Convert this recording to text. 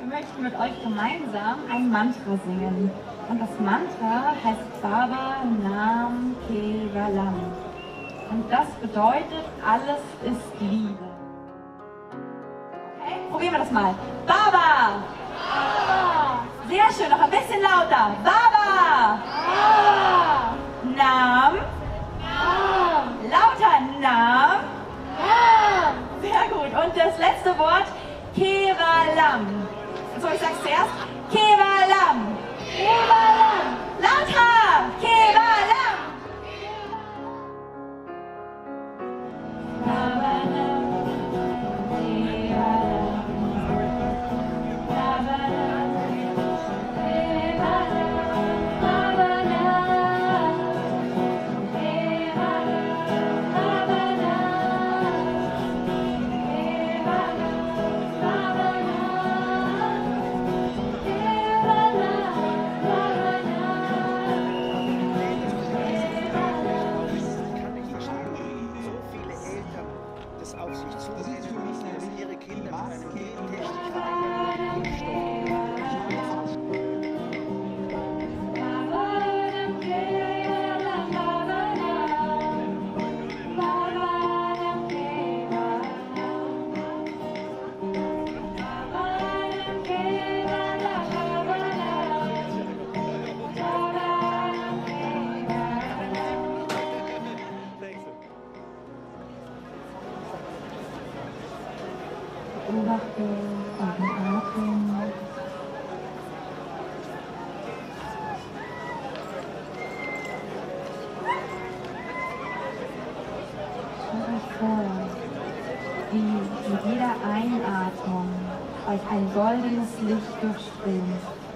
Wir möchten mit euch gemeinsam ein Mantra singen. Und das Mantra heißt Baba Nam Kevalam. Und das bedeutet, alles ist Liebe. Okay, probieren wir das mal. Baba! Baba! Sehr schön, noch ein bisschen lauter. Baba! Baba! Nam! Nam! Lauter Nam! Nam! Sehr gut. Und das letzte Wort. mais acesso. Quem basket. Beobachte euren Atem. Stellt euch vor, wie mit jeder Einatmung euch ein goldenes Licht durchströmt